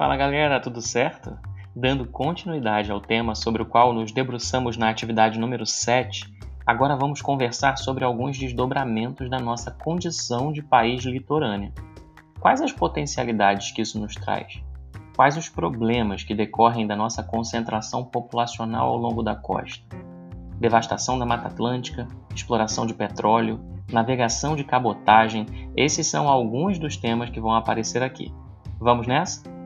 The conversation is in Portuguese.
Fala galera, tudo certo? Dando continuidade ao tema sobre o qual nos debruçamos na atividade número 7, agora vamos conversar sobre alguns desdobramentos da nossa condição de país litorâneo. Quais as potencialidades que isso nos traz? Quais os problemas que decorrem da nossa concentração populacional ao longo da costa? Devastação da Mata Atlântica, exploração de petróleo, navegação de cabotagem, esses são alguns dos temas que vão aparecer aqui. Vamos nessa?